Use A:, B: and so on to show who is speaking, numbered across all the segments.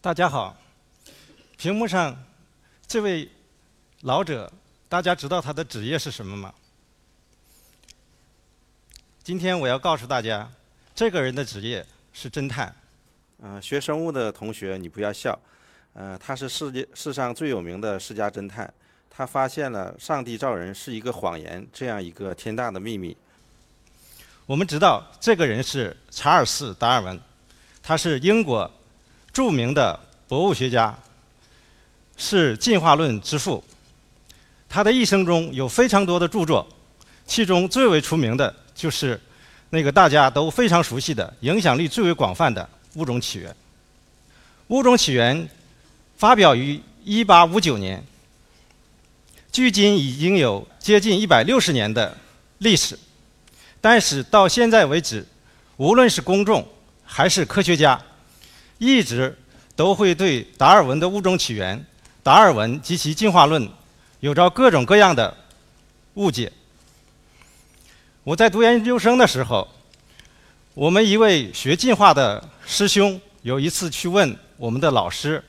A: 大家好，屏幕上这位老者，大家知道他的职业是什么吗？今天我要告诉大家，这个人的职业是侦探。
B: 呃，学生物的同学，你不要笑。呃，他是世界世上最有名的世家侦探，他发现了上帝造人是一个谎言这样一个天大的秘密。
A: 我们知道这个人是查尔斯·达尔文，他是英国著名的博物学家，是进化论之父。他的一生中有非常多的著作，其中最为出名的就是那个大家都非常熟悉的、影响力最为广泛的《物种起源》。《物种起源》发表于1859年，距今已经有接近160年的历史。但是到现在为止，无论是公众还是科学家，一直都会对达尔文的物种起源、达尔文及其进化论有着各种各样的误解。我在读研究生的时候，我们一位学进化的师兄有一次去问我们的老师，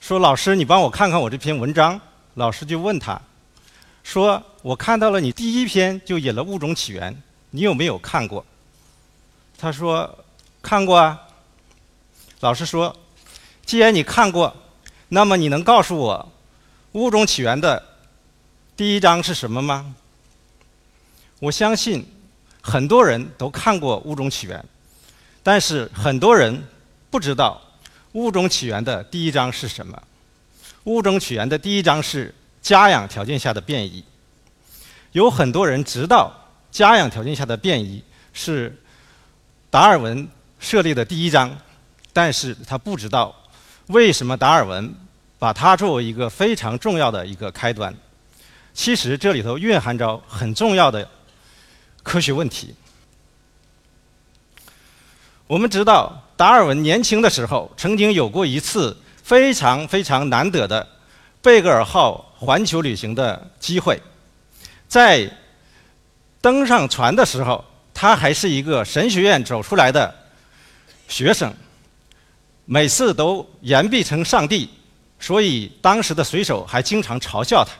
A: 说：“老师，你帮我看看我这篇文章。”老师就问他，说：“我看到了你第一篇就引了物种起源。”你有没有看过？他说看过啊。老师说，既然你看过，那么你能告诉我《物种起源》的第一章是什么吗？我相信很多人都看过《物种起源》，但是很多人不知道《物种起源》的第一章是什么。《物种起源》的第一章是家养条件下的变异。有很多人知道。家养条件下的变异是达尔文设立的第一章，但是他不知道为什么达尔文把它作为一个非常重要的一个开端。其实这里头蕴含着很重要的科学问题。我们知道达尔文年轻的时候曾经有过一次非常非常难得的贝格尔号环球旅行的机会，在登上船的时候，他还是一个神学院走出来的学生，每次都言必称上帝，所以当时的水手还经常嘲笑他。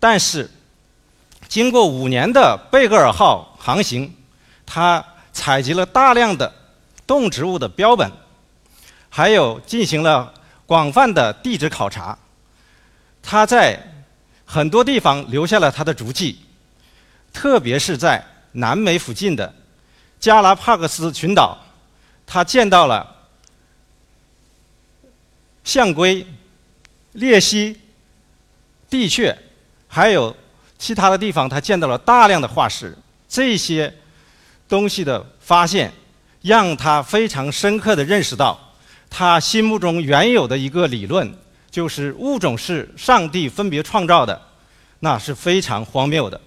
A: 但是，经过五年的贝格尔号航行，他采集了大量的动植物的标本，还有进行了广泛的地质考察，他在很多地方留下了他的足迹。特别是在南美附近的加拉帕克斯群岛，他见到了象龟、鬣蜥、地雀，还有其他的地方，他见到了大量的化石。这些东西的发现，让他非常深刻地认识到，他心目中原有的一个理论，就是物种是上帝分别创造的，那是非常荒谬的。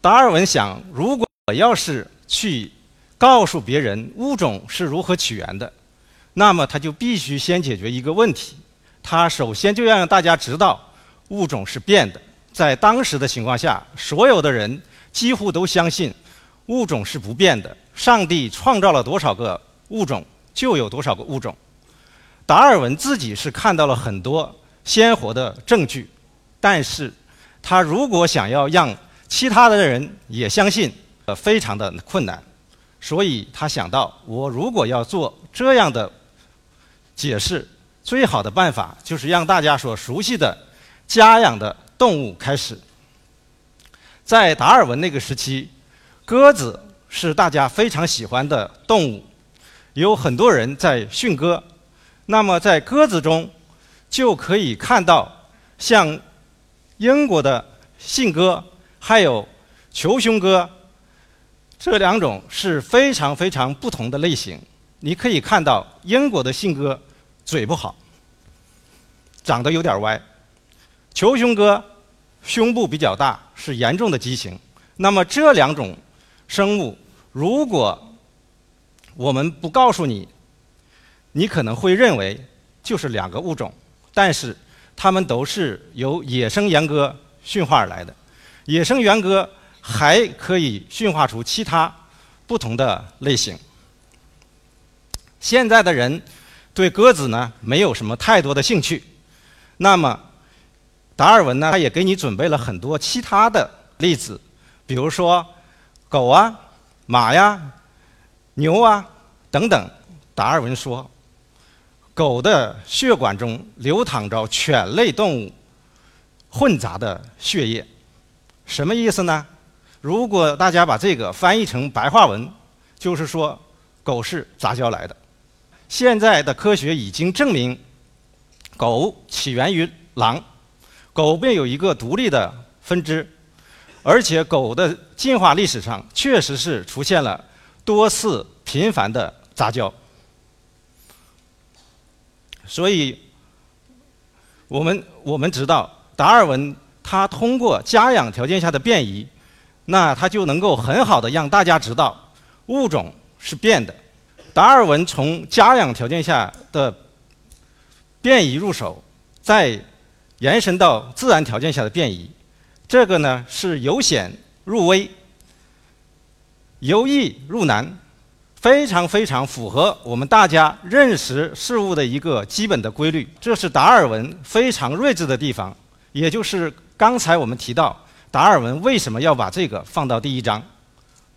A: 达尔文想，如果我要是去告诉别人物种是如何起源的，那么他就必须先解决一个问题。他首先就要让大家知道物种是变的。在当时的情况下，所有的人几乎都相信物种是不变的。上帝创造了多少个物种，就有多少个物种。达尔文自己是看到了很多鲜活的证据，但是他如果想要让其他的人也相信，呃，非常的困难，所以他想到，我如果要做这样的解释，最好的办法就是让大家所熟悉的家养的动物开始。在达尔文那个时期，鸽子是大家非常喜欢的动物，有很多人在训鸽。那么在鸽子中，就可以看到像英国的信鸽。还有球胸鸽，这两种是非常非常不同的类型。你可以看到，英国的信鸽嘴不好，长得有点歪；球胸哥胸部比较大，是严重的畸形。那么这两种生物，如果我们不告诉你，你可能会认为就是两个物种，但是它们都是由野生阉割驯化而来的。野生猿鸽还可以驯化出其他不同的类型。现在的人对鸽子呢没有什么太多的兴趣。那么，达尔文呢，他也给你准备了很多其他的例子，比如说狗啊、马呀、牛啊等等。达尔文说，狗的血管中流淌着犬类动物混杂的血液，什么意思呢？如果大家把这个翻译成白话文，就是说狗是杂交来的。现在的科学已经证明，狗起源于狼，狗便有一个独立的分支，而且狗的进化历史上确实是出现了多次频繁的杂交。所以，我们我们知道，达尔文他通过家养条件下的变异，那他就能够很好的让大家知道物种是变的。达尔文从家养条件下的变异入手，再延伸到自然条件下的变异，这个呢是由显入微，由易入难。非常非常符合我们大家认识事物的一个基本的规律，这是达尔文非常睿智的地方。也就是刚才我们提到，达尔文为什么要把这个放到第一章？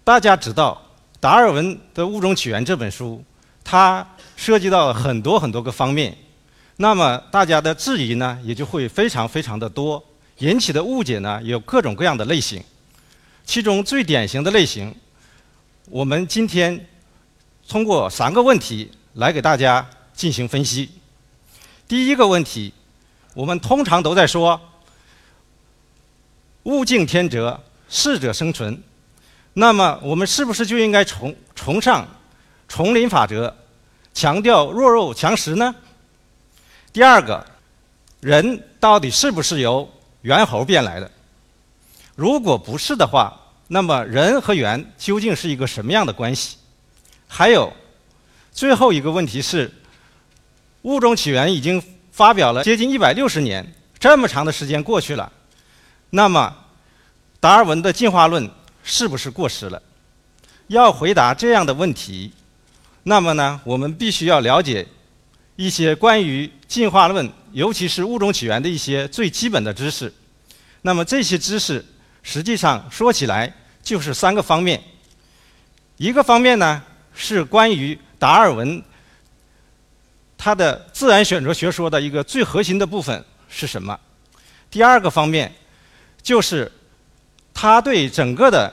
A: 大家知道，达尔文的《物种起源》这本书，它涉及到很多很多个方面，那么大家的质疑呢，也就会非常非常的多，引起的误解呢，有各种各样的类型。其中最典型的类型，我们今天。通过三个问题来给大家进行分析。第一个问题，我们通常都在说“物竞天择，适者生存”，那么我们是不是就应该崇崇尚丛林法则，强调弱肉强食呢？第二个，人到底是不是由猿猴变来的？如果不是的话，那么人和猿究竟是一个什么样的关系？还有，最后一个问题是，物种起源已经发表了接近一百六十年，这么长的时间过去了，那么达尔文的进化论是不是过时了？要回答这样的问题，那么呢，我们必须要了解一些关于进化论，尤其是物种起源的一些最基本的知识。那么这些知识实际上说起来就是三个方面，一个方面呢。是关于达尔文他的自然选择学说的一个最核心的部分是什么？第二个方面就是他对整个的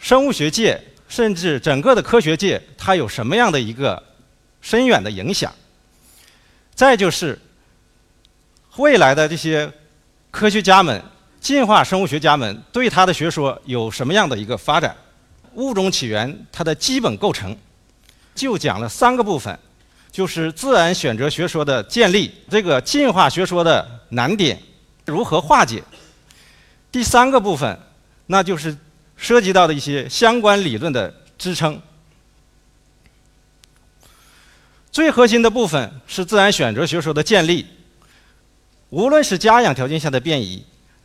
A: 生物学界，甚至整个的科学界，它有什么样的一个深远的影响？再就是未来的这些科学家们、进化生物学家们对他的学说有什么样的一个发展？物种起源它的基本构成，就讲了三个部分，就是自然选择学说的建立，这个进化学说的难点如何化解。第三个部分，那就是涉及到的一些相关理论的支撑。最核心的部分是自然选择学说的建立，无论是家养条件下的变异，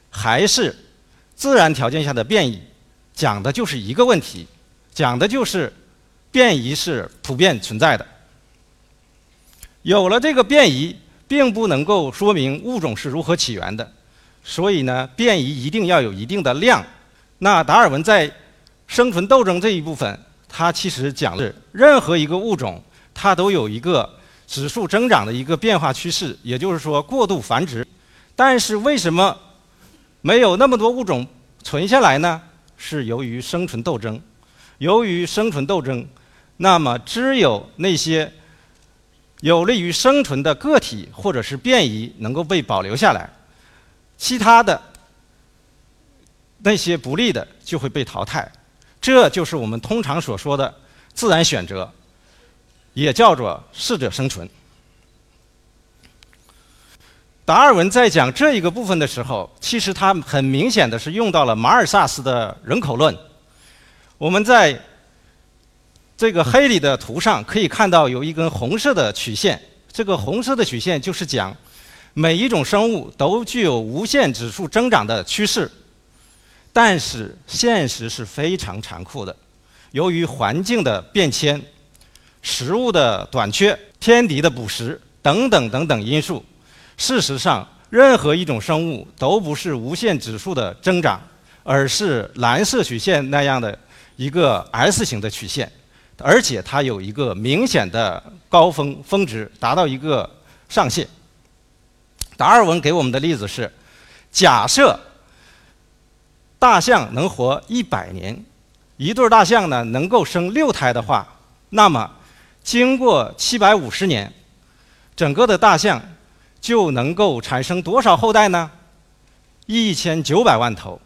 A: 还是自然条件下的变异。讲的就是一个问题，讲的就是变异是普遍存在的。有了这个变异，并不能够说明物种是如何起源的，所以呢，变异一定要有一定的量。那达尔文在生存斗争这一部分，他其实讲的是任何一个物种，它都有一个指数增长的一个变化趋势，也就是说过度繁殖。但是为什么没有那么多物种存下来呢？是由于生存斗争，由于生存斗争，那么只有那些有利于生存的个体或者是变异能够被保留下来，其他的那些不利的就会被淘汰。这就是我们通常所说的自然选择，也叫做适者生存。达尔文在讲这一个部分的时候，其实他很明显的是用到了马尔萨斯的人口论。我们在这个黑里的图上可以看到有一根红色的曲线，这个红色的曲线就是讲每一种生物都具有无限指数增长的趋势，但是现实是非常残酷的，由于环境的变迁，食物的短缺、天敌的捕食等等等等因素。事实上，任何一种生物都不是无限指数的增长，而是蓝色曲线那样的一个 S 型的曲线，而且它有一个明显的高峰峰值，达到一个上限。达尔文给我们的例子是：假设大象能活一百年，一对大象呢能够生六胎的话，那么经过七百五十年，整个的大象。就能够产生多少后代呢？一千九百万头，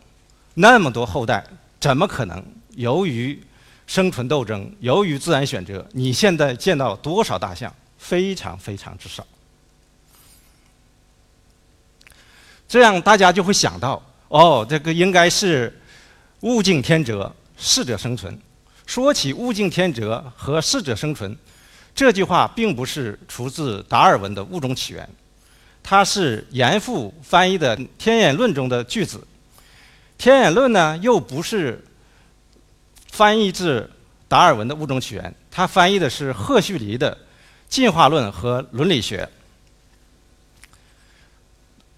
A: 那么多后代，怎么可能？由于生存斗争，由于自然选择，你现在见到多少大象？非常非常之少。这样大家就会想到，哦，这个应该是物竞天择，适者生存。说起物竞天择和适者生存，这句话并不是出自达尔文的《物种起源》。它是严复翻译的《天演论》中的句子，《天演论》呢又不是翻译自达尔文的《物种起源》，它翻译的是赫胥黎的《进化论和伦理学》。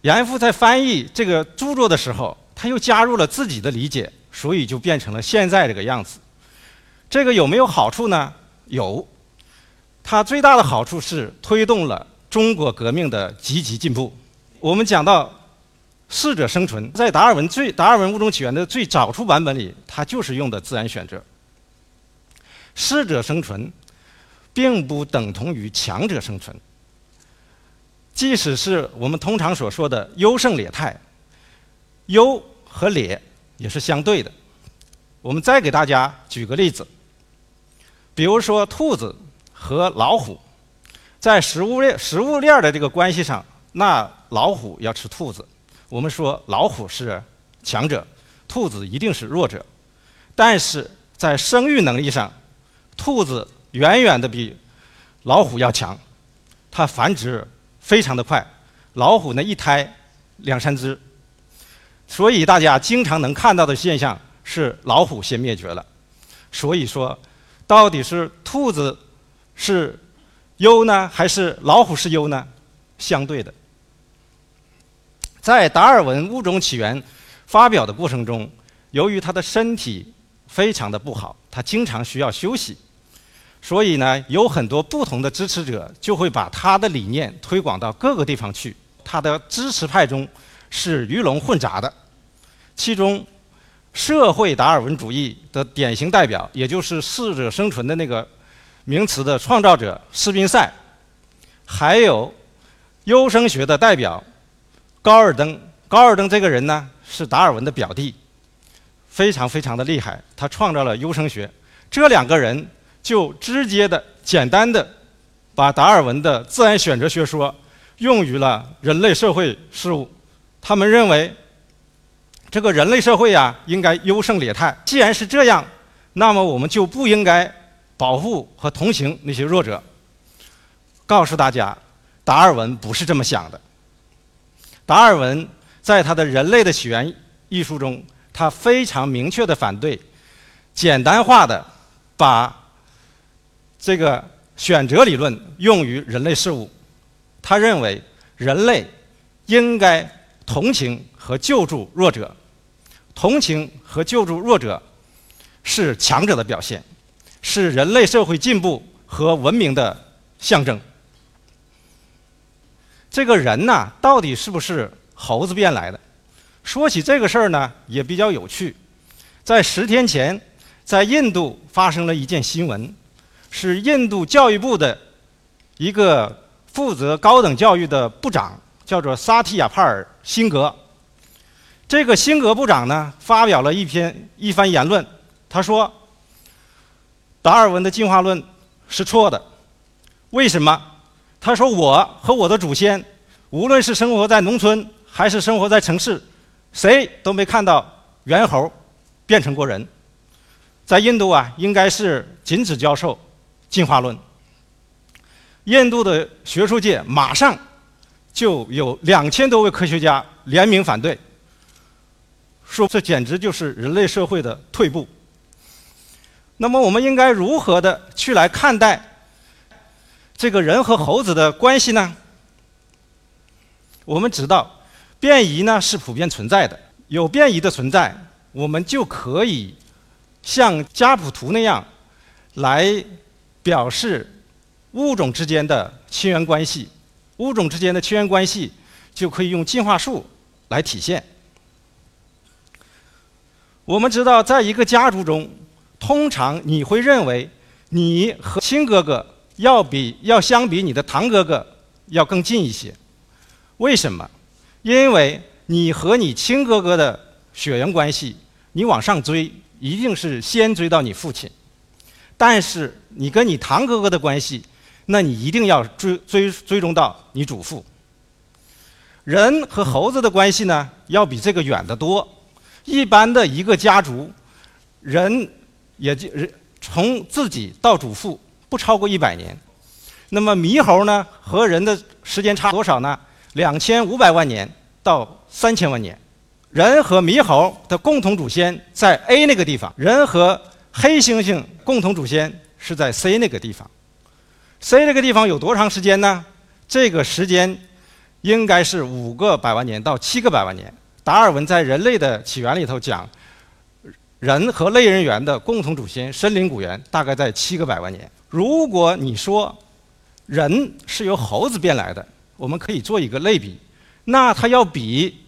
A: 严复在翻译这个著作的时候，他又加入了自己的理解，所以就变成了现在这个样子。这个有没有好处呢？有，它最大的好处是推动了。中国革命的积极进步。我们讲到适者生存，在达尔文最达尔文物种起源的最早出版本里，它就是用的自然选择。适者生存，并不等同于强者生存。即使是我们通常所说的优胜劣汰，优和劣也是相对的。我们再给大家举个例子，比如说兔子和老虎。在食物链食物链的这个关系上，那老虎要吃兔子，我们说老虎是强者，兔子一定是弱者。但是在生育能力上，兔子远远的比老虎要强，它繁殖非常的快，老虎呢一胎两三只，所以大家经常能看到的现象是老虎先灭绝了。所以说，到底是兔子是。优呢，还是老虎是优呢？相对的，在达尔文《物种起源》发表的过程中，由于他的身体非常的不好，他经常需要休息，所以呢，有很多不同的支持者就会把他的理念推广到各个地方去。他的支持派中是鱼龙混杂的，其中社会达尔文主义的典型代表，也就是适者生存的那个。名词的创造者斯宾塞，还有优生学的代表高尔登。高尔登这个人呢，是达尔文的表弟，非常非常的厉害。他创造了优生学。这两个人就直接的、简单的把达尔文的自然选择学说用于了人类社会事务。他们认为，这个人类社会呀，应该优胜劣汰。既然是这样，那么我们就不应该。保护和同情那些弱者。告诉大家，达尔文不是这么想的。达尔文在他的《人类的起源》一书中，他非常明确的反对简单化的把这个选择理论用于人类事物。他认为人类应该同情和救助弱者，同情和救助弱者是强者的表现。是人类社会进步和文明的象征。这个人呐，到底是不是猴子变来的？说起这个事儿呢，也比较有趣。在十天前，在印度发生了一件新闻，是印度教育部的一个负责高等教育的部长，叫做萨提亚帕尔辛格。这个辛格部长呢，发表了一篇一番言论，他说。达尔文的进化论是错的，为什么？他说：“我和我的祖先，无论是生活在农村还是生活在城市，谁都没看到猿猴变成过人。在印度啊，应该是禁止教授进化论。印度的学术界马上就有两千多位科学家联名反对，说这简直就是人类社会的退步。”那么我们应该如何的去来看待这个人和猴子的关系呢？我们知道，变异呢是普遍存在的。有变异的存在，我们就可以像家谱图那样来表示物种之间的亲缘关系。物种之间的亲缘关系就可以用进化树来体现。我们知道，在一个家族中，通常你会认为你和亲哥哥要比要相比你的堂哥哥要更近一些。为什么？因为你和你亲哥哥的血缘关系，你往上追，一定是先追到你父亲；但是你跟你堂哥哥的关系，那你一定要追追追踪到你祖父。人和猴子的关系呢，要比这个远得多。一般的一个家族，人也就人从自己到祖父不超过一百年。那么猕猴呢，和人的时间差多少呢？两千五百万年到三千万年。人和猕猴的共同祖先在 A 那个地方，人和黑猩猩共同祖先是在 C 那个地方。C 那个地方有多长时间呢？这个时间应该是五个百万年到七个百万年。达尔文在人类的起源里头讲，人和类人猿的共同祖先森林古猿大概在七个百万年。如果你说人是由猴子变来的，我们可以做一个类比，那它要比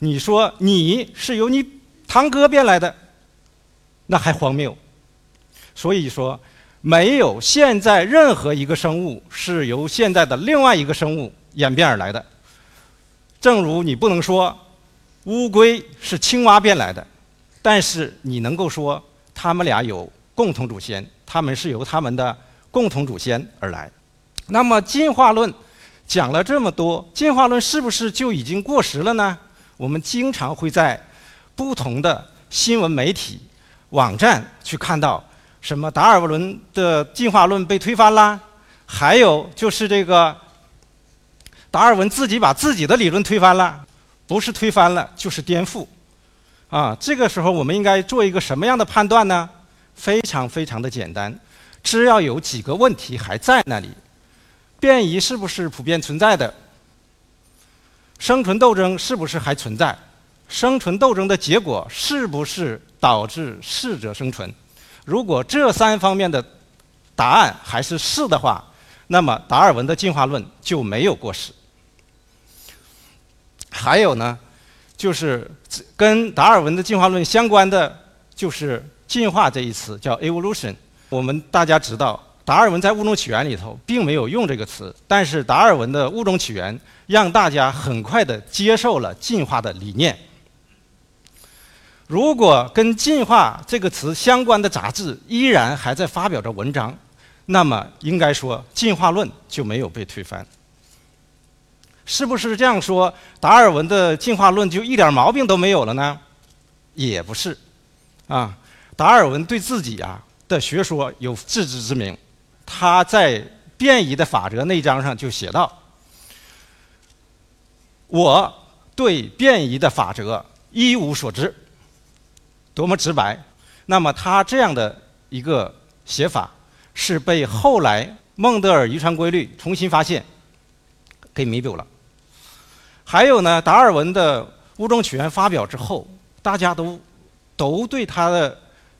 A: 你说你是由你堂哥变来的，那还荒谬。所以说，没有现在任何一个生物是由现在的另外一个生物演变而来的。正如你不能说。乌龟是青蛙变来的，但是你能够说它们俩有共同祖先，它们是由它们的共同祖先而来。那么进化论讲了这么多，进化论是不是就已经过时了呢？我们经常会在不同的新闻媒体、网站去看到什么达尔文的进化论被推翻啦，还有就是这个达尔文自己把自己的理论推翻了。不是推翻了，就是颠覆，啊，这个时候我们应该做一个什么样的判断呢？非常非常的简单，只要有几个问题还在那里：变异是不是普遍存在的？生存斗争是不是还存在？生存斗争的结果是不是导致适者生存？如果这三方面的答案还是是的话，那么达尔文的进化论就没有过时。还有呢，就是跟达尔文的进化论相关的，就是“进化”这一词，叫 evolution。我们大家知道，达尔文在《物种起源》里头并没有用这个词，但是达尔文的《物种起源》让大家很快的接受了进化的理念。如果跟“进化”这个词相关的杂志依然还在发表着文章，那么应该说进化论就没有被推翻。是不是这样说？达尔文的进化论就一点毛病都没有了呢？也不是，啊，达尔文对自己啊的学说有自知之明，他在变异的法则那一章上就写道：“我对变异的法则一无所知。”多么直白！那么他这样的一个写法，是被后来孟德尔遗传规律重新发现给弥补了。还有呢，达尔文的物种起源发表之后，大家都都对他的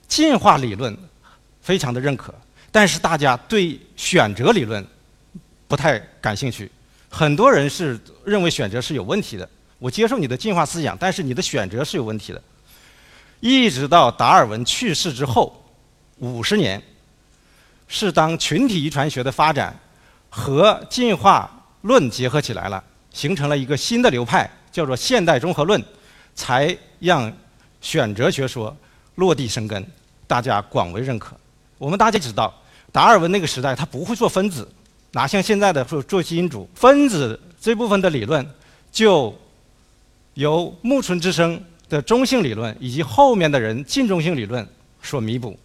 A: 进化理论非常的认可，但是大家对选择理论不太感兴趣。很多人是认为选择是有问题的。我接受你的进化思想，但是你的选择是有问题的。一直到达尔文去世之后五十年，是当群体遗传学的发展和进化论结合起来了。形成了一个新的流派，叫做现代综合论，才让选择学说落地生根，大家广为认可。我们大家知道，达尔文那个时代他不会做分子，哪像现在的做做基因组，分子这部分的理论就由木村之生的中性理论以及后面的人近中性理论所弥补。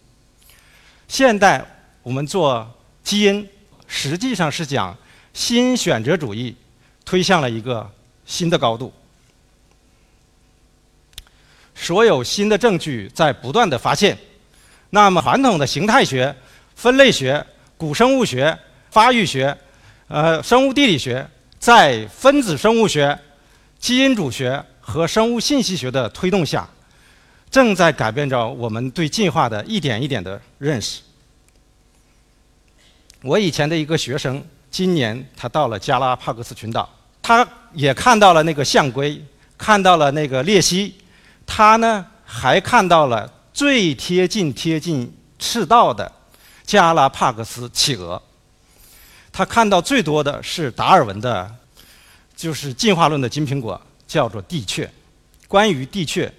A: 现代我们做基因，实际上是讲新选择主义。推向了一个新的高度，所有新的证据在不断的发现。那么，传统的形态学、分类学、古生物学、发育学呃，生物地理学在分子生物学、基因组学和生物信息学的推动下，正在改变着我们对进化的一点一点的认识。我以前的一个学生，今年他到了加拉帕戈斯群岛，他也看到了那个象龟，看到了那个鬣蜥，他呢还看到了最贴近贴近赤道的加拉帕戈斯企鹅。他看到最多的是达尔文的，就是进化论的金苹果，叫做地雀。关于地雀，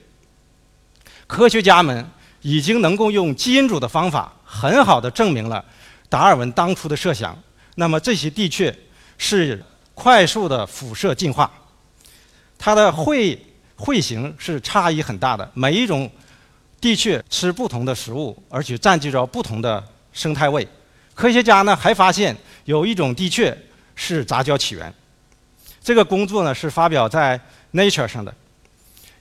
A: 科学家们已经能够用基因组的方法，很好的证明了达尔文当初的设想。那么这些地雀是快速的辐射进化，它的喙喙形是差异很大的。每一种地雀吃不同的食物，而且占据着不同的生态位。科学家呢还发现。有一种地确是杂交起源，这个工作呢是发表在《Nature》上的。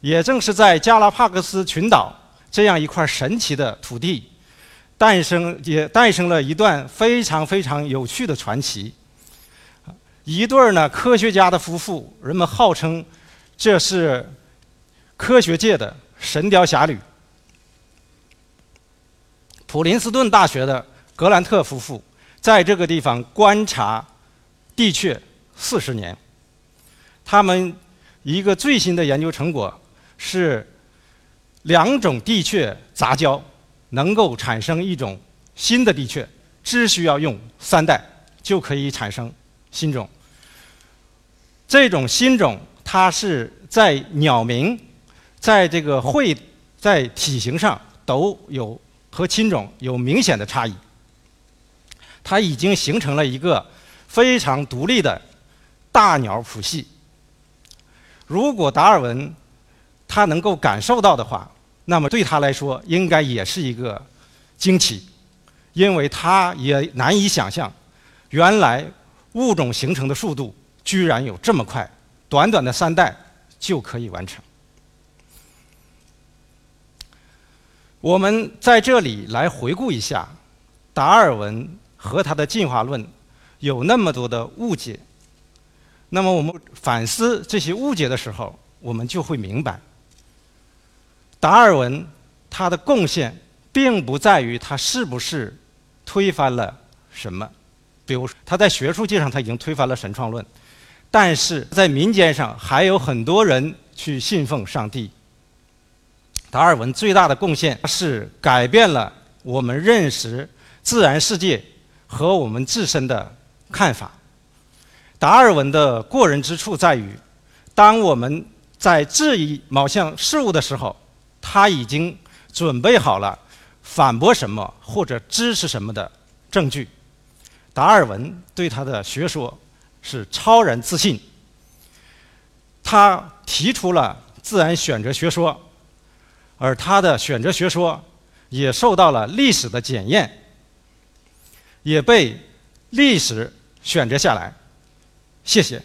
A: 也正是在加拉帕克斯群岛这样一块神奇的土地，诞生也诞生了一段非常非常有趣的传奇。一对儿呢科学家的夫妇，人们号称这是科学界的神雕侠侣。普林斯顿大学的格兰特夫妇。在这个地方观察地雀四十年，他们一个最新的研究成果是两种地雀杂交能够产生一种新的地雀，只需要用三代就可以产生新种。这种新种它是在鸟鸣、在这个喙、在体型上都有和亲种有明显的差异。它已经形成了一个非常独立的大鸟谱系。如果达尔文他能够感受到的话，那么对他来说应该也是一个惊奇，因为他也难以想象，原来物种形成的速度居然有这么快，短短的三代就可以完成。我们在这里来回顾一下达尔文。和他的进化论有那么多的误解，那么我们反思这些误解的时候，我们就会明白，达尔文他的贡献并不在于他是不是推翻了什么，比如说他在学术界上他已经推翻了神创论，但是在民间上还有很多人去信奉上帝。达尔文最大的贡献是改变了我们认识自然世界。和我们自身的看法，达尔文的过人之处在于，当我们在质疑某项事物的时候，他已经准备好了反驳什么或者支持什么的证据。达尔文对他的学说是超然自信，他提出了自然选择学说，而他的选择学说也受到了历史的检验。也被历史选择下来，谢谢。